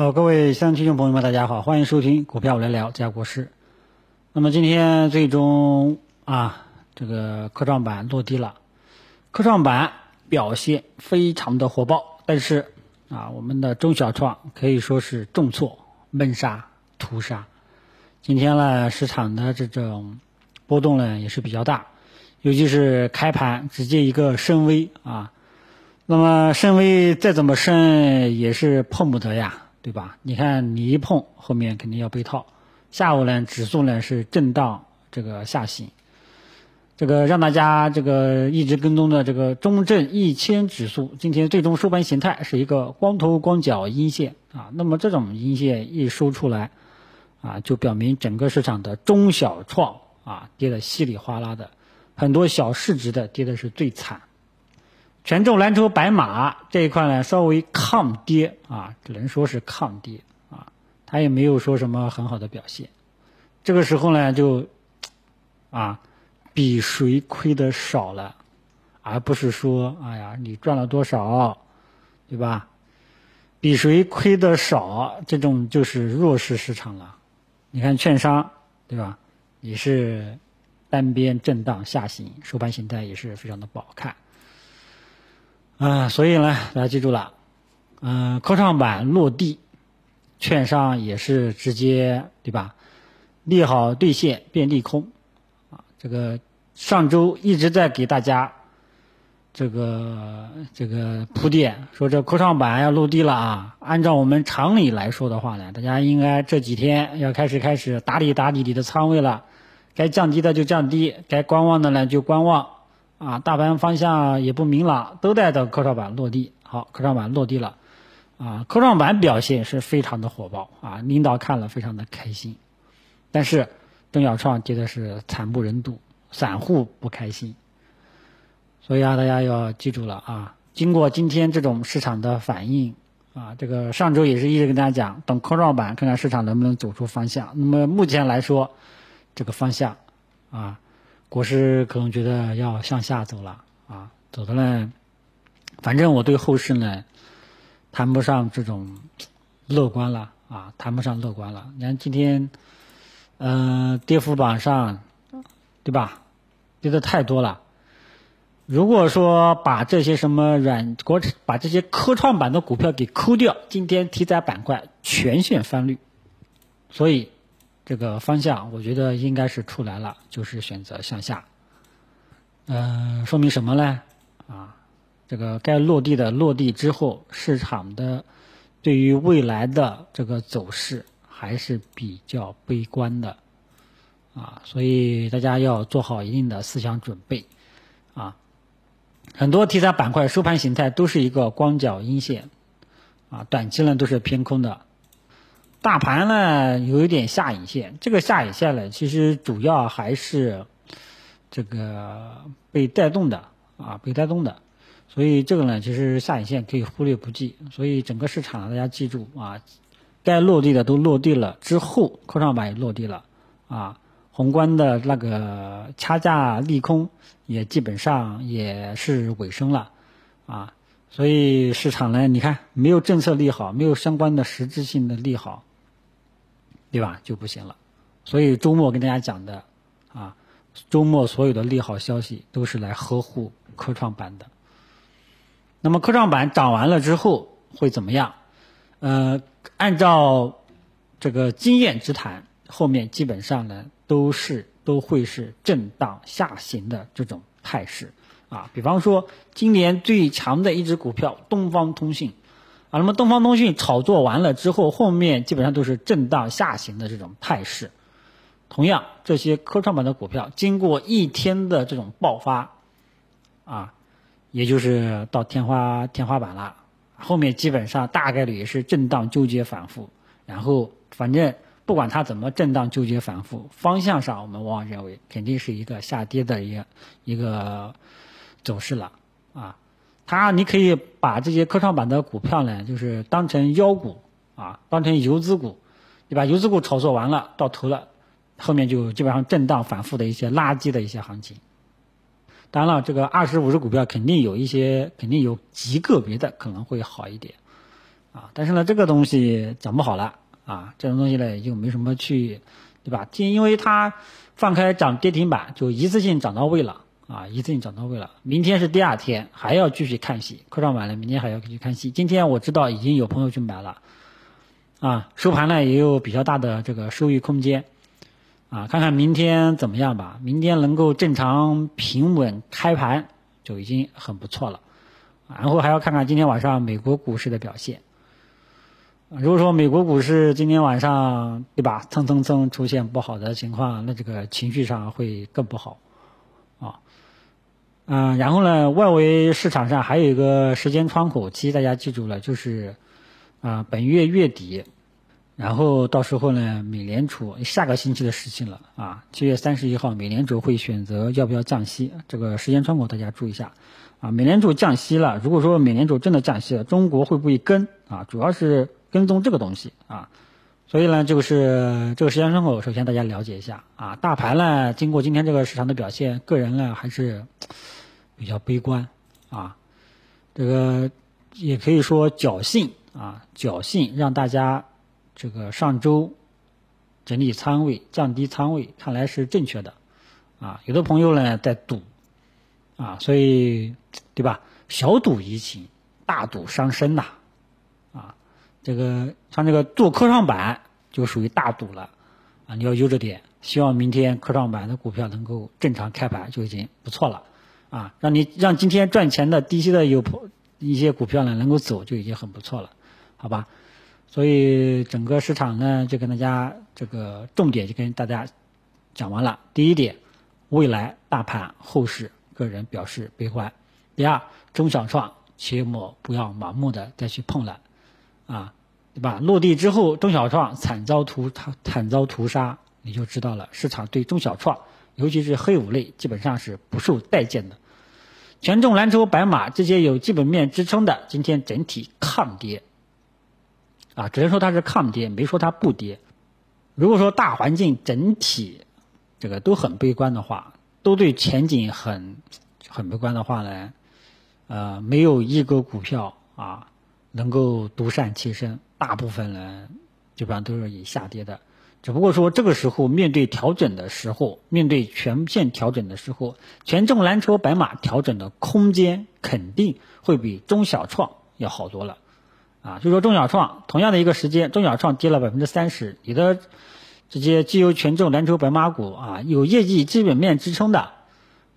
好，各位乡亲众朋友们，大家好，欢迎收听股票我来聊这家国师。那么今天最终啊，这个科创板落地了，科创板表现非常的火爆，但是啊，我们的中小创可以说是重挫、闷杀、屠杀。今天呢，市场的这种波动呢也是比较大，尤其是开盘直接一个深 V 啊。那么深 V 再怎么深也是碰不得呀，对吧？你看你一碰，后面肯定要被套。下午呢，指数呢是震荡这个下行，这个让大家这个一直跟踪的这个中证一千指数，今天最终收盘形态是一个光头光脚阴线啊。那么这种阴线一收出来啊，就表明整个市场的中小创啊跌得稀里哗啦的，很多小市值的跌的是最惨。权重蓝筹白马这一块呢，稍微抗跌啊，只能说是抗跌啊，它也没有说什么很好的表现。这个时候呢，就啊，比谁亏的少了，而不是说，哎呀，你赚了多少，对吧？比谁亏的少，这种就是弱势市场了。你看券商，对吧？也是单边震荡下行，收盘形态也是非常的不好看。啊，所以呢，大家记住了，嗯，科创板落地，券商也是直接对吧？利好兑现变利空，啊，这个上周一直在给大家这个这个铺垫，说这科创板要落地了啊。按照我们常理来说的话呢，大家应该这几天要开始开始打理打理你的仓位了，该降低的就降低，该观望的呢就观望。啊，大盘方向也不明朗，都在等科创板落地。好，科创板落地了，啊，科创板表现是非常的火爆啊，领导看了非常的开心。但是邓小创跌的是惨不忍睹，散户不开心。所以啊，大家要记住了啊，经过今天这种市场的反应啊，这个上周也是一直跟大家讲，等科创板看看市场能不能走出方向。那么目前来说，这个方向啊。国师可能觉得要向下走了啊，走的呢，反正我对后市呢，谈不上这种乐观了啊，谈不上乐观了。你看今天，嗯，跌幅榜上，对吧？跌的太多了。如果说把这些什么软国把这些科创板的股票给抠掉，今天题材板块全线翻绿，所以。这个方向我觉得应该是出来了，就是选择向下。嗯，说明什么呢？啊，这个该落地的落地之后，市场的对于未来的这个走势还是比较悲观的啊，所以大家要做好一定的思想准备啊。很多题材板块收盘形态都是一个光脚阴线啊，短期呢都是偏空的。大盘呢有一点下影线，这个下影线呢其实主要还是这个被带动的啊，被带动的，所以这个呢其实下影线可以忽略不计。所以整个市场大家记住啊，该落地的都落地了之后，科创板也落地了啊，宏观的那个掐架利空也基本上也是尾声了啊，所以市场呢你看没有政策利好，没有相关的实质性的利好。对吧？就不行了，所以周末跟大家讲的，啊，周末所有的利好消息都是来呵护科创板的。那么科创板涨完了之后会怎么样？呃，按照这个经验之谈，后面基本上呢都是都会是震荡下行的这种态势啊。比方说今年最强的一只股票东方通信。啊，那么东方通讯炒作完了之后，后面基本上都是震荡下行的这种态势。同样，这些科创板的股票经过一天的这种爆发，啊，也就是到天花天花板了。后面基本上大概率也是震荡纠结反复。然后，反正不管它怎么震荡纠结反复，方向上我们往往认为肯定是一个下跌的一个一个走势了啊。它，你可以把这些科创板的股票呢，就是当成妖股啊，当成游资股，你把？游资股炒作完了，到头了，后面就基本上震荡反复的一些垃圾的一些行情。当然了，这个二十五只股票肯定有一些，肯定有极个别的可能会好一点啊。但是呢，这个东西讲不好了啊，这种东西呢又没什么去，对吧？就因为它放开涨跌停板，就一次性涨到位了啊，一次性涨到位了。明天是第二天，还要继续看戏，科创板呢，明天还要继续看戏。今天我知道已经有朋友去买了，啊，收盘呢也有比较大的这个收益空间。啊，看看明天怎么样吧。明天能够正常平稳开盘就已经很不错了，然后还要看看今天晚上美国股市的表现。如果说美国股市今天晚上对吧，蹭蹭蹭出现不好的情况，那这个情绪上会更不好。嗯，然后呢，外围市场上还有一个时间窗口期，大家记住了，就是啊，本月月底。然后到时候呢，美联储下个星期的事情了啊，七月三十一号，美联储会选择要不要降息，这个时间窗口大家注意一下啊。美联储降息了，如果说美联储真的降息了，中国会不会跟啊？主要是跟踪这个东西啊。所以呢，就是这个时间窗口，首先大家了解一下啊。大盘呢，经过今天这个市场的表现，个人呢还是比较悲观啊。这个也可以说侥幸啊，侥幸让大家。这个上周整理仓位、降低仓位，看来是正确的，啊，有的朋友呢在赌，啊，所以对吧？小赌怡情，大赌伤身呐，啊，这个像这个做科创板就属于大赌了，啊，你要悠着点，希望明天科创板的股票能够正常开盘就已经不错了，啊，让你让今天赚钱的低息的有一些股票呢能够走就已经很不错了，好吧？所以整个市场呢，就跟大家这个重点就跟大家讲完了。第一点，未来大盘后市，个人表示悲观。第二，中小创切莫不要盲目的再去碰了，啊，对吧？落地之后，中小创惨遭屠惨遭屠杀，你就知道了。市场对中小创，尤其是黑五类，基本上是不受待见的。权重蓝筹白马这些有基本面支撑的，今天整体抗跌。啊，只能说它是抗跌，没说它不跌。如果说大环境整体这个都很悲观的话，都对前景很很悲观的话呢，呃，没有一个股票啊能够独善其身，大部分人基本上都是以下跌的。只不过说这个时候面对调整的时候，面对全线调整的时候，权重蓝筹白马调整的空间肯定会比中小创要好多了。啊，就说中小创同样的一个时间，中小创跌了百分之三十，你的这些绩优权重蓝筹白马股啊，有业绩基本面支撑的，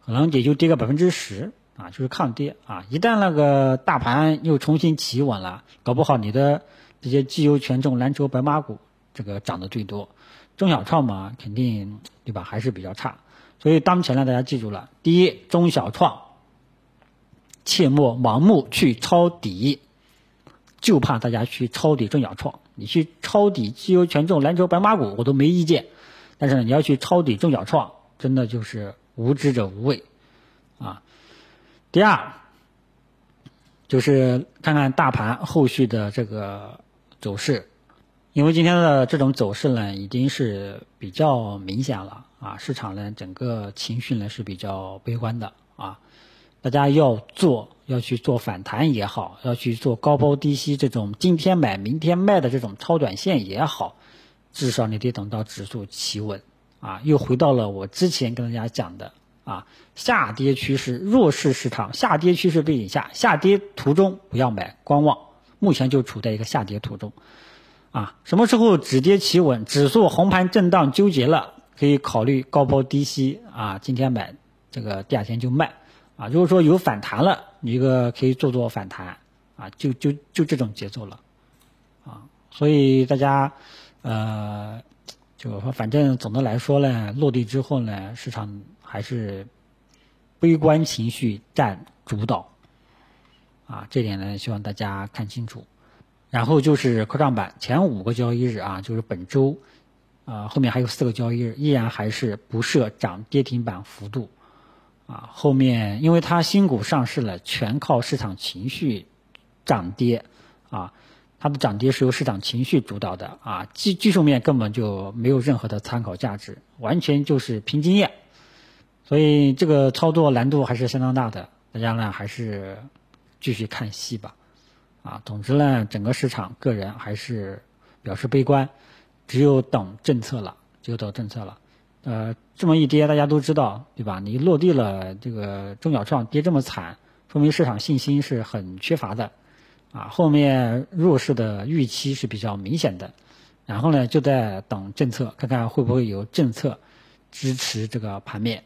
可能也就跌个百分之十啊，就是抗跌啊。一旦那个大盘又重新企稳了，搞不好你的这些绩优权重蓝筹白马股这个涨得最多，中小创嘛，肯定对吧，还是比较差。所以当前呢，大家记住了，第一，中小创切莫盲目去抄底。就怕大家去抄底中小创，你去抄底绩优权重蓝筹白马股，我都没意见。但是呢，你要去抄底中小创，真的就是无知者无畏啊。第二，就是看看大盘后续的这个走势，因为今天的这种走势呢，已经是比较明显了啊。市场呢，整个情绪呢是比较悲观的啊。大家要做，要去做反弹也好，要去做高抛低吸这种今天买明天卖的这种超短线也好，至少你得等到指数企稳啊，又回到了我之前跟大家讲的啊，下跌趋势弱势市场，下跌趋势背景下，下跌途中不要买，观望，目前就处在一个下跌途中啊，什么时候止跌企稳，指数红盘震荡纠结了，可以考虑高抛低吸啊，今天买这个第二天就卖。啊，如果说有反弹了，你一个可以做做反弹，啊，就就就这种节奏了，啊，所以大家，呃，就说反正总的来说呢，落地之后呢，市场还是悲观情绪占主导，啊，这点呢希望大家看清楚。然后就是科创板前五个交易日啊，就是本周，啊，后面还有四个交易日，依然还是不设涨跌停板幅度。啊，后面因为它新股上市了，全靠市场情绪涨跌，啊，它的涨跌是由市场情绪主导的，啊，技技术面根本就没有任何的参考价值，完全就是凭经验，所以这个操作难度还是相当大的，大家呢还是继续看戏吧，啊。总之呢，整个市场个人还是表示悲观，只有等政策了，只有等政策了。呃，这么一跌，大家都知道，对吧？你落地了，这个中小创跌这么惨，说明市场信心是很缺乏的，啊，后面弱势的预期是比较明显的。然后呢，就在等政策，看看会不会有政策支持这个盘面，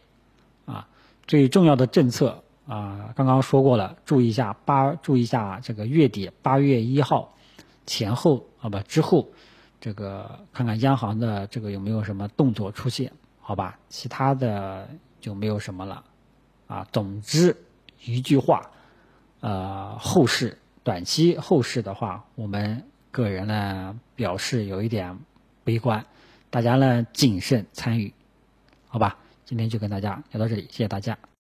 啊，最重要的政策啊，刚刚说过了，注意一下八，注意一下这个月底八月一号前后啊不之后，这个看看央行的这个有没有什么动作出现。好吧，其他的就没有什么了，啊，总之一句话，呃，后市短期后市的话，我们个人呢表示有一点悲观，大家呢谨慎参与，好吧，今天就跟大家聊到这里，谢谢大家。